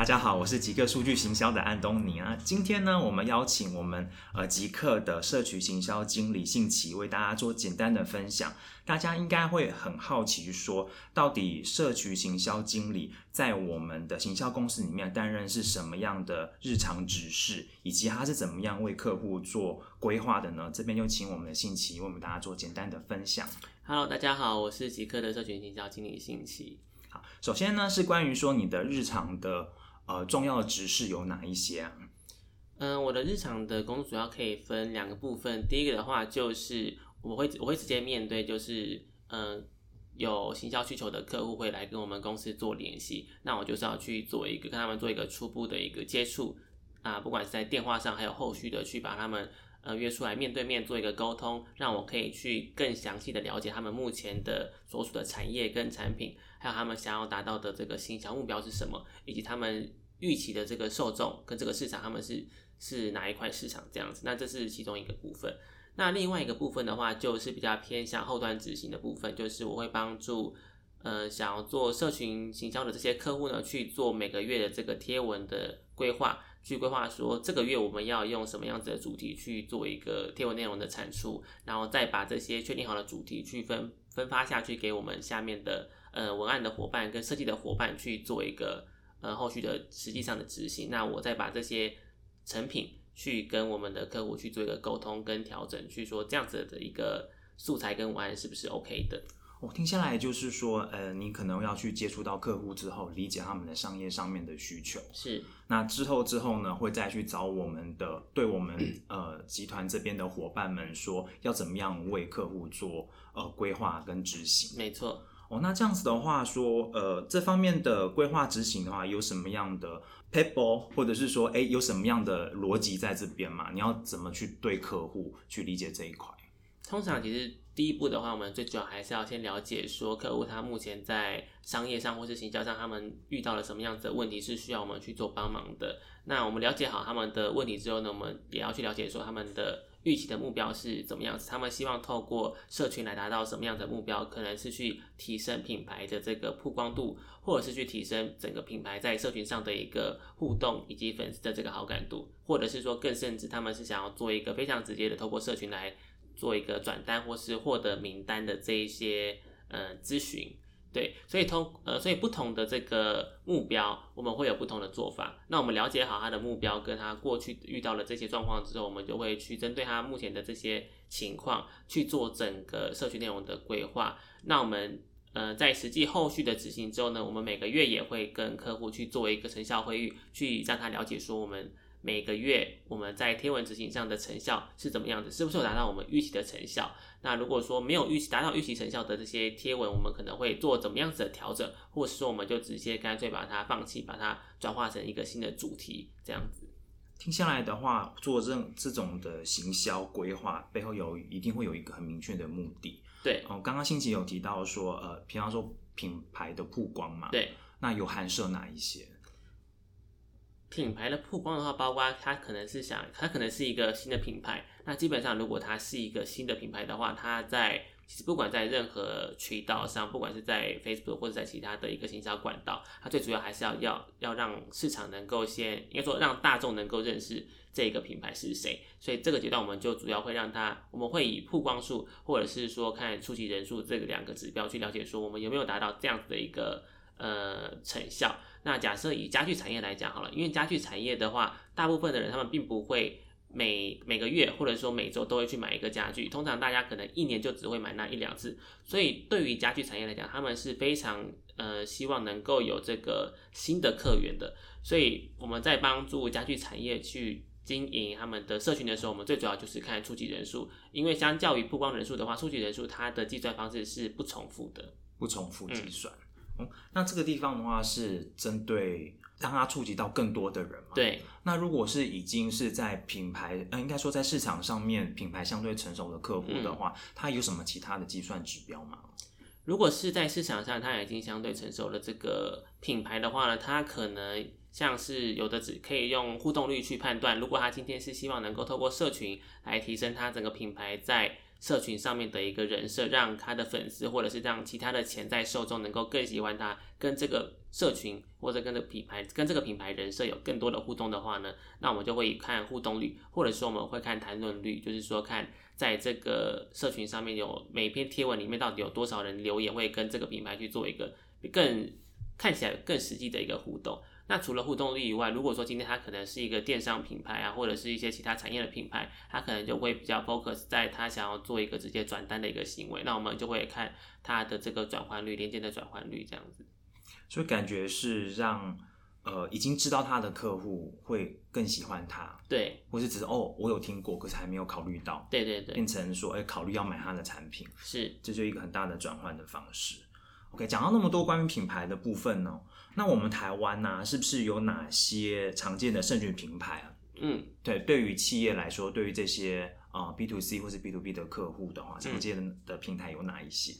大家好，我是极客数据行销的安东尼啊。今天呢，我们邀请我们呃极客的社群行销经理信奇为大家做简单的分享。大家应该会很好奇，说到底社群行销经理在我们的行销公司里面担任是什么样的日常指示，以及他是怎么样为客户做规划的呢？这边就请我们的信奇为我们大家做简单的分享。Hello，大家好，我是极客的社群行销经理信奇。好，首先呢是关于说你的日常的。呃，重要的指示有哪一些啊？嗯，我的日常的工作主要可以分两个部分。第一个的话，就是我会我会直接面对，就是嗯，有行销需求的客户会来跟我们公司做联系，那我就是要去做一个跟他们做一个初步的一个接触啊，不管是在电话上，还有后续的去把他们呃约出来面对面做一个沟通，让我可以去更详细的了解他们目前的所属的产业跟产品，还有他们想要达到的这个行销目标是什么，以及他们。预期的这个受众跟这个市场，他们是是哪一块市场这样子？那这是其中一个部分。那另外一个部分的话，就是比较偏向后端执行的部分，就是我会帮助呃想要做社群行销的这些客户呢，去做每个月的这个贴文的规划，去规划说这个月我们要用什么样子的主题去做一个贴文内容的产出，然后再把这些确定好的主题去分分发下去给我们下面的呃文案的伙伴跟设计的伙伴去做一个。呃，后续的实际上的执行，那我再把这些成品去跟我们的客户去做一个沟通跟调整，去说这样子的一个素材跟文案是不是 OK 的？我听下来就是说，呃，你可能要去接触到客户之后，理解他们的商业上面的需求。是。那之后之后呢，会再去找我们的，对我们呃集团这边的伙伴们说，要怎么样为客户做呃规划跟执行。没错。哦，那这样子的话说，呃，这方面的规划执行的话，有什么样的 paper，或者是说，哎，有什么样的逻辑在这边嘛？你要怎么去对客户去理解这一块？通常其实第一步的话，我们最主要还是要先了解说，客户他目前在商业上或是行销上，他们遇到了什么样子的问题，是需要我们去做帮忙的。那我们了解好他们的问题之后呢，我们也要去了解说他们的。预期的目标是怎么样子？他们希望透过社群来达到什么样的目标？可能是去提升品牌的这个曝光度，或者是去提升整个品牌在社群上的一个互动以及粉丝的这个好感度，或者是说更甚至他们是想要做一个非常直接的透过社群来做一个转单或是获得名单的这一些呃咨询。对，所以通呃，所以不同的这个目标，我们会有不同的做法。那我们了解好他的目标，跟他过去遇到了这些状况之后，我们就会去针对他目前的这些情况去做整个社区内容的规划。那我们呃，在实际后续的执行之后呢，我们每个月也会跟客户去做一个成效会议，去让他了解说我们。每个月我们在天文执行上的成效是怎么样子？是不是有达到我们预期的成效？那如果说没有预期达到预期成效的这些贴文，我们可能会做怎么样子的调整，或者是说我们就直接干脆把它放弃，把它转化成一个新的主题这样子。听下来的话，做这这种的行销规划背后有一定会有一个很明确的目的。对，哦，刚刚新奇有提到说，呃，平常说品牌的曝光嘛，对，那有含涉哪一些？品牌的曝光的话，包括它可能是想，它可能是一个新的品牌。那基本上，如果它是一个新的品牌的话，它在其实不管在任何渠道上，不管是在 Facebook 或者在其他的一个行销管道，它最主要还是要要要让市场能够先，应该说让大众能够认识这个品牌是谁。所以这个阶段，我们就主要会让它，我们会以曝光数或者是说看触及人数这个两个指标去了解，说我们有没有达到这样子的一个呃成效。那假设以家具产业来讲好了，因为家具产业的话，大部分的人他们并不会每每个月或者说每周都会去买一个家具，通常大家可能一年就只会买那一两次。所以对于家具产业来讲，他们是非常呃希望能够有这个新的客源的。所以我们在帮助家具产业去经营他们的社群的时候，我们最主要就是看触及人数，因为相较于曝光人数的话，触及人数它的计算方式是不重复的，不重复计算。那这个地方的话是针对让它触及到更多的人嘛？对。那如果是已经是在品牌，呃，应该说在市场上面品牌相对成熟的客户的话，它有什么其他的计算指标吗？如果是在市场上它已经相对成熟的这个品牌的话呢，它可能像是有的只可以用互动率去判断。如果他今天是希望能够透过社群来提升他整个品牌在社群上面的一个人设，让他的粉丝或者是让其他的潜在受众能够更喜欢他，跟这个社群或者跟这个品牌跟这个品牌人设有更多的互动的话呢，那我们就会看互动率，或者说我们会看谈论率，就是说看在这个社群上面有每一篇贴文里面到底有多少人留言，会跟这个品牌去做一个更看起来更实际的一个互动。那除了互动力以外，如果说今天它可能是一个电商品牌啊，或者是一些其他产业的品牌，它可能就会比较 focus 在它想要做一个直接转单的一个行为，那我们就会看它的这个转换率、连接的转换率这样子。所以感觉是让呃已经知道他的客户会更喜欢他，对，或是只是哦我有听过，可是还没有考虑到，对对对，变成说哎考虑要买他的产品，是，这就一个很大的转换的方式。OK，讲到那么多关于品牌的部分呢，那我们台湾呢，是不是有哪些常见的社群平台啊？嗯，对，对于企业来说，对于这些啊 B to C 或是 B to B 的客户的话，常见的平台有哪一些？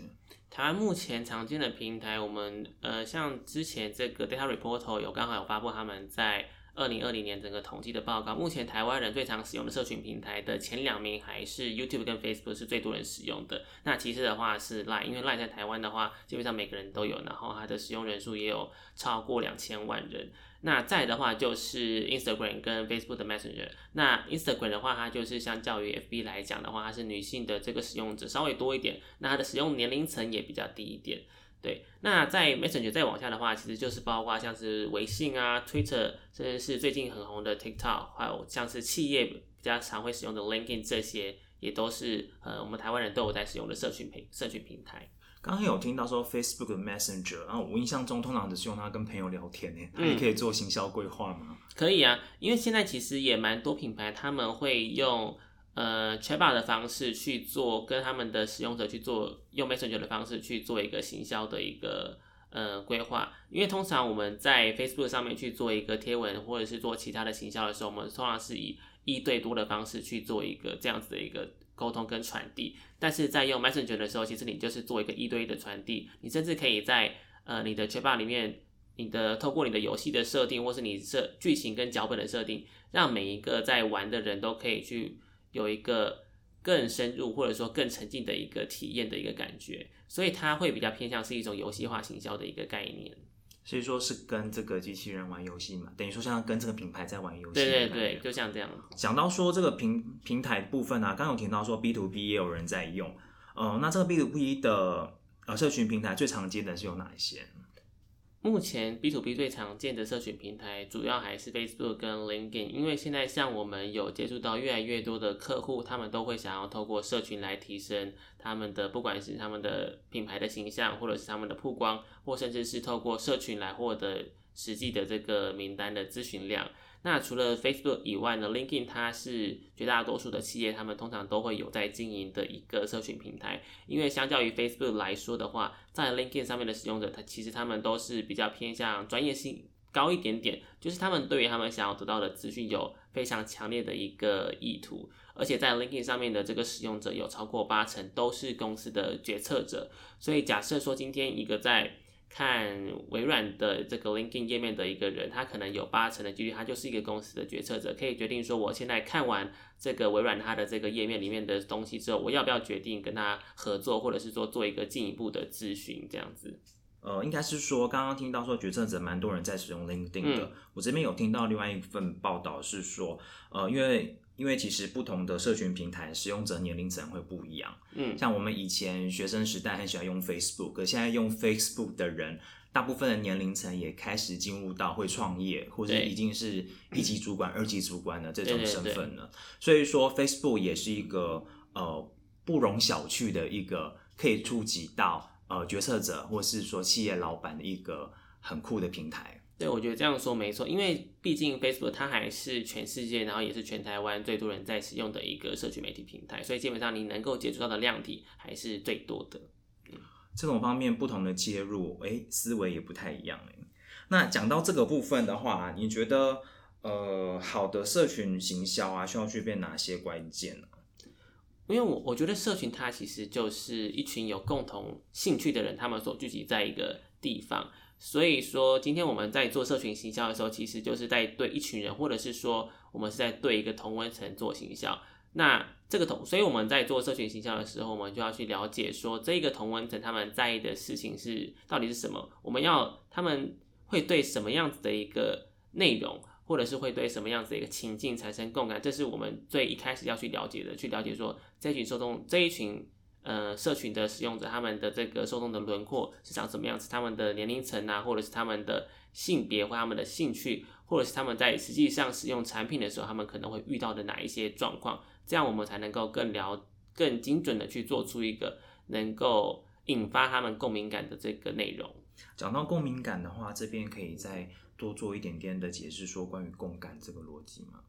台湾目前常见的平台，我们呃，像之前这个 Data Report 有刚好有发布他们在。二零二零年整个统计的报告，目前台湾人最常使用的社群平台的前两名还是 YouTube 跟 Facebook 是最多人使用的。那其次的话是 Line，因为 Line 在台湾的话，基本上每个人都有，然后它的使用人数也有超过两千万人。那再的话就是 Instagram 跟 Facebook 的 Messenger。那 Instagram 的话，它就是相较于 FB 来讲的话，它是女性的这个使用者稍微多一点，那它的使用年龄层也比较低一点。对，那在 Messenger 再往下的话，其实就是包括像是微信啊、Twitter，甚至是最近很红的 TikTok，还有像是企业比较常会使用的 LinkedIn，这些也都是呃我们台湾人都有在使用的社群平社群平台。刚刚有听到说 Facebook Messenger，然后我印象中通常只是用它跟朋友聊天呢，它也可以做行销规划吗？可以啊，因为现在其实也蛮多品牌他们会用。呃，chatbot 的方式去做，跟他们的使用者去做，用 Messenger 的方式去做一个行销的一个呃规划。因为通常我们在 Facebook 上面去做一个贴文，或者是做其他的行销的时候，我们通常是以一对多的方式去做一个这样子的一个沟通跟传递。但是在用 Messenger 的时候，其实你就是做一个一对一的传递。你甚至可以在呃你的 chatbot 里面，你的透过你的游戏的设定，或是你设剧情跟脚本的设定，让每一个在玩的人都可以去。有一个更深入或者说更沉浸的一个体验的一个感觉，所以它会比较偏向是一种游戏化行销的一个概念。所以说是跟这个机器人玩游戏嘛，等于说像跟这个品牌在玩游戏。对对对，就像这样。讲到说这个平平台部分啊，刚有提到说 B to B 也有人在用，呃，那这个 B to B 的呃社群平台最常见的是有哪一些？目前 B to B 最常见的社群平台，主要还是 Facebook 跟 LinkedIn，因为现在像我们有接触到越来越多的客户，他们都会想要透过社群来提升他们的，不管是他们的品牌的形象，或者是他们的曝光，或甚至是透过社群来获得实际的这个名单的咨询量。那除了 Facebook 以外呢，LinkedIn 它是绝大多数的企业，他们通常都会有在经营的一个社群平台。因为相较于 Facebook 来说的话，在 LinkedIn 上面的使用者，他其实他们都是比较偏向专业性高一点点，就是他们对于他们想要得到的资讯有非常强烈的一个意图。而且在 LinkedIn 上面的这个使用者有超过八成都是公司的决策者。所以假设说今天一个在看微软的这个 LinkedIn 页面的一个人，他可能有八成的几率，他就是一个公司的决策者，可以决定说，我现在看完这个微软它的这个页面里面的东西之后，我要不要决定跟他合作，或者是说做一个进一步的咨询这样子。呃，应该是说刚刚听到说决策者蛮多人在使用 LinkedIn 的，我这边有听到另外一份报道是说，呃，因为。因为其实不同的社群平台使用者年龄层会不一样，嗯，像我们以前学生时代很喜欢用 Facebook，可现在用 Facebook 的人，大部分的年龄层也开始进入到会创业或者已经是一级主管、二级主管的这种身份了。所以说，Facebook 也是一个呃不容小觑的一个可以触及到呃决策者或是说企业老板的一个很酷的平台。对，我觉得这样说没错，因为毕竟 Facebook 它还是全世界，然后也是全台湾最多人在使用的一个社区媒体平台，所以基本上你能够接触到的量体还是最多的。这种方面不同的接入，哎，思维也不太一样哎。那讲到这个部分的话，你觉得呃，好的社群行销啊，需要具备哪些关键呢？因为我我觉得社群它其实就是一群有共同兴趣的人，他们所聚集在一个地方。所以说，今天我们在做社群行销的时候，其实就是在对一群人，或者是说我们是在对一个同温层做行销。那这个同，所以我们在做社群形象的时候，我们就要去了解说这个同文层他们在意的事情是到底是什么，我们要他们会对什么样子的一个内容，或者是会对什么样子的一个情境产生共感，这是我们最一开始要去了解的，去了解说这一群受众这一群呃社群的使用者他们的这个受众的轮廓是长什么样子，他们的年龄层啊，或者是他们的性别或他们的兴趣，或者是他们在实际上使用产品的时候，他们可能会遇到的哪一些状况。这样我们才能够更了、更精准的去做出一个能够引发他们共鸣感的这个内容。讲到共鸣感的话，这边可以再多做一点点的解释，说关于共感这个逻辑吗？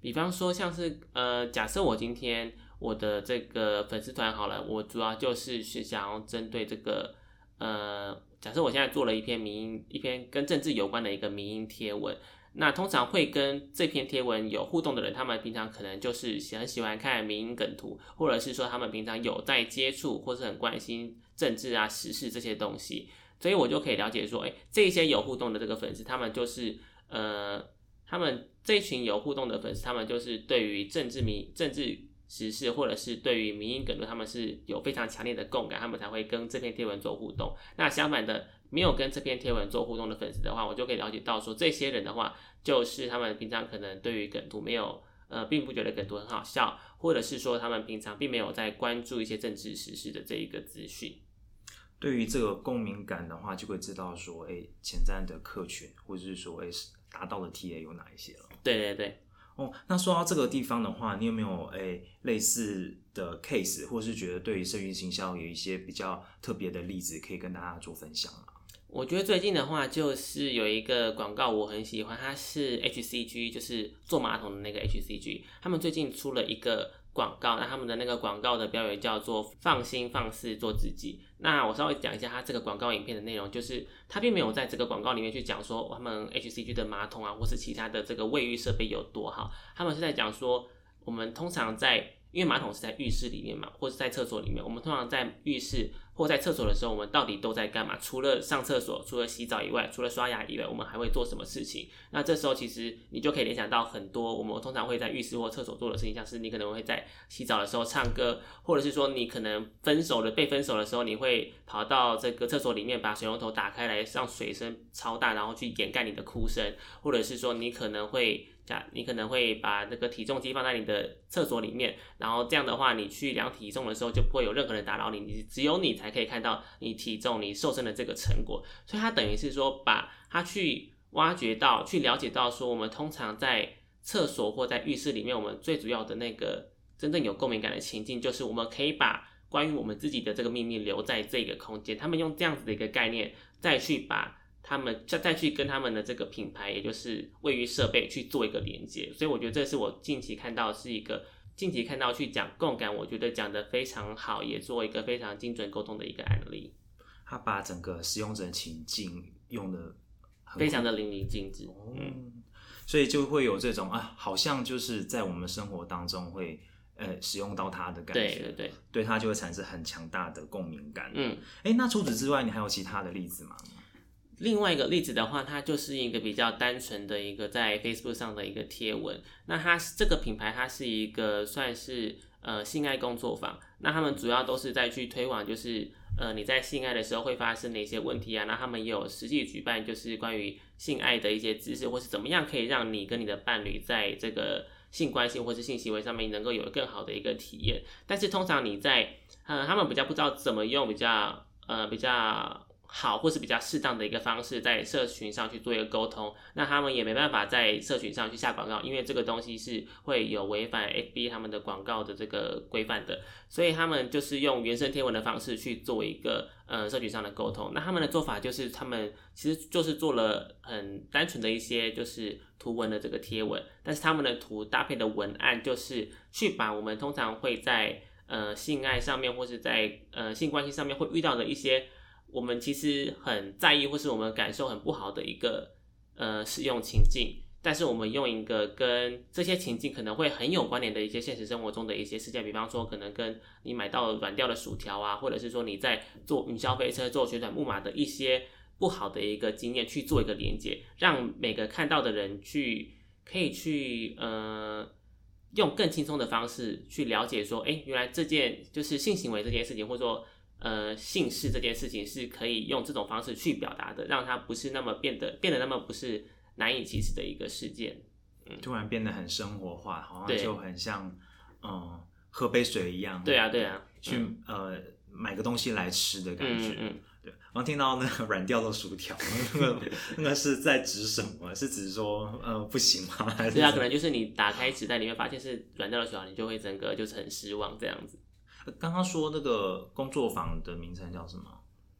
比方说，像是呃，假设我今天我的这个粉丝团好了，我主要就是是想要针对这个呃，假设我现在做了一篇民，一篇跟政治有关的一个民音贴文。那通常会跟这篇贴文有互动的人，他们平常可能就是很喜欢看民梗图，或者是说他们平常有在接触或是很关心政治啊、时事这些东西，所以我就可以了解说，哎，这些有互动的这个粉丝，他们就是呃，他们这群有互动的粉丝，他们就是对于政治民政治时事，或者是对于民音梗图，他们是有非常强烈的共感，他们才会跟这篇贴文做互动。那相反的。没有跟这篇贴文做互动的粉丝的话，我就可以了解到说，这些人的话，就是他们平常可能对于梗图没有，呃，并不觉得梗图很好笑，或者是说他们平常并没有在关注一些政治时事的这一个资讯。对于这个共鸣感的话，就会知道说，哎，潜在的客群，或者是说，哎，达到的 TA 有哪一些了。对对对。哦，那说到这个地方的话，你有没有诶类似的 case，或是觉得对于社运行销有一些比较特别的例子可以跟大家做分享啊？我觉得最近的话，就是有一个广告我很喜欢，它是 HCG，就是坐马桶的那个 HCG，他们最近出了一个广告，那他们的那个广告的标语叫做“放心放肆做自己”。那我稍微讲一下他这个广告影片的内容，就是他并没有在这个广告里面去讲说他们 HCG 的马桶啊，或是其他的这个卫浴设备有多好，他们是在讲说我们通常在，因为马桶是在浴室里面嘛，或者在厕所里面，我们通常在浴室。或在厕所的时候，我们到底都在干嘛？除了上厕所，除了洗澡以外，除了刷牙以外，我们还会做什么事情？那这时候其实你就可以联想到很多我们通常会在浴室或厕所做的事情，像是你可能会在洗澡的时候唱歌，或者是说你可能分手了被分手的时候，你会跑到这个厕所里面把水龙头打开来，让水声超大，然后去掩盖你的哭声，或者是说你可能会。你可能会把那个体重机放在你的厕所里面，然后这样的话，你去量体重的时候就不会有任何人打扰你，你只有你才可以看到你体重、你瘦身的这个成果。所以它等于是说，把它去挖掘到、去了解到，说我们通常在厕所或在浴室里面，我们最主要的那个真正有共鸣感的情境，就是我们可以把关于我们自己的这个秘密留在这个空间。他们用这样子的一个概念，再去把。他们再再去跟他们的这个品牌，也就是位于设备去做一个连接，所以我觉得这是我近期看到是一个近期看到去讲共感，我觉得讲的非常好，也做一个非常精准沟通的一个案例。他把整个使用者情境用的非常的淋漓尽致，嗯，所以就会有这种啊，好像就是在我们生活当中会呃使用到它的感觉，对对对，对它就会产生很强大的共鸣感。嗯，哎，那除此之外，你还有其他的例子吗？另外一个例子的话，它就是一个比较单纯的一个在 Facebook 上的一个贴文。那它这个品牌，它是一个算是呃性爱工作坊。那他们主要都是在去推广，就是呃你在性爱的时候会发生哪些问题啊？那他们也有实际举办，就是关于性爱的一些知识，或是怎么样可以让你跟你的伴侣在这个性关系或是性行为上面能够有更好的一个体验。但是通常你在呃他们比较不知道怎么用，比较呃比较。好，或是比较适当的一个方式，在社群上去做一个沟通，那他们也没办法在社群上去下广告，因为这个东西是会有违反 FB 他们的广告的这个规范的，所以他们就是用原生贴文的方式去做一个呃社群上的沟通。那他们的做法就是，他们其实就是做了很单纯的一些就是图文的这个贴文，但是他们的图搭配的文案就是去把我们通常会在呃性爱上面或是在呃性关系上面会遇到的一些。我们其实很在意，或是我们感受很不好的一个呃使用情境，但是我们用一个跟这些情境可能会很有关联的一些现实生活中的一些事件，比方说可能跟你买到软掉的薯条啊，或者是说你在坐云霄飞车、坐旋转木马的一些不好的一个经验去做一个连接，让每个看到的人去可以去呃用更轻松的方式去了解说，哎，原来这件就是性行为这件事情，或者说呃姓氏这件事情是可以用这种方式去表达的，让它不是那么变得变得那么不是难以启齿的一个事件。突然变得很生活化，好像就很像嗯喝杯水一样。对啊，对啊，去呃买个东西来吃的感觉。嗯嗯，对，然后听到那个软掉的薯条，那个那个是在指什么？是指说呃不行吗？还是对啊，可能就是你打开纸袋里面发现是软掉的薯条，你就会整个就是很失望这样子。刚刚说那个工作坊的名称叫什么？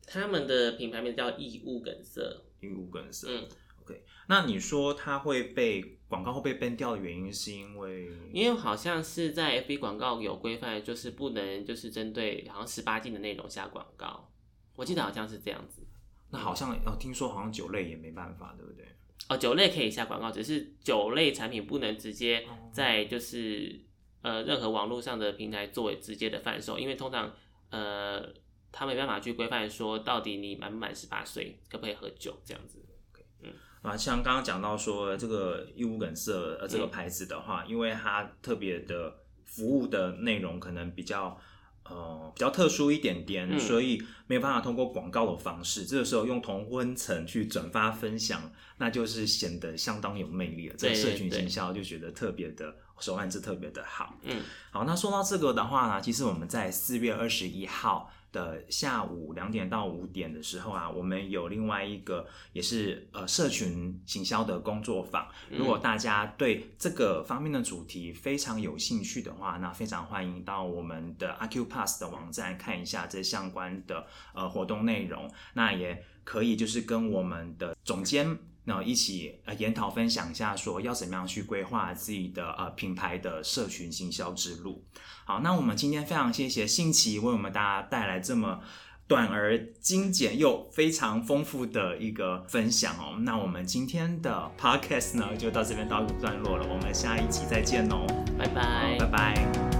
他们的品牌名叫异物梗塞，义务梗塞。嗯，OK，那你说它会被广告会被 ban 掉的原因是因为因为好像是在 FB 广告有规范，就是不能就是针对好像十八禁的内容下广告，我记得好像是这样子。那好像哦，听说好像酒类也没办法，对不对？哦，酒类可以下广告，只是酒类产品不能直接在就是呃任何网络上的平台作为直接的贩售，因为通常呃他没办法去规范说到底你满不满十八岁可不可以喝酒这样子。嗯啊，像刚刚讲到说这个义乌梗色呃这个牌子的话，因为它特别的服务的内容可能比较呃比较特殊一点点，嗯所以没有办法通过广告的方式，这个时候用同温层去转发分享，那就是显得相当有魅力了。这个社群对行销就觉得特别的手腕是特别的好。嗯，好，那说到这个的话呢，其实我们在四月二十一号的下午两点到五点的时候啊，我们有另外一个也是呃社群行销的工作坊。如果大家对这个方面的主题非常有兴趣的话，那非常欢迎到我们的 AcuPass 的网站看一下这相关的呃活动内容。那也可以就是跟我们的总监。那一起呃研讨分享一下，说要怎么样去规划自己的呃品牌的社群行销之路。好，那我们今天非常谢谢信奇为我们大家带来这么短而精简又非常丰富的一个分享哦。那我们今天的 podcast 呢就到这边告一个段落了，我们下一集再见哦，拜拜拜拜。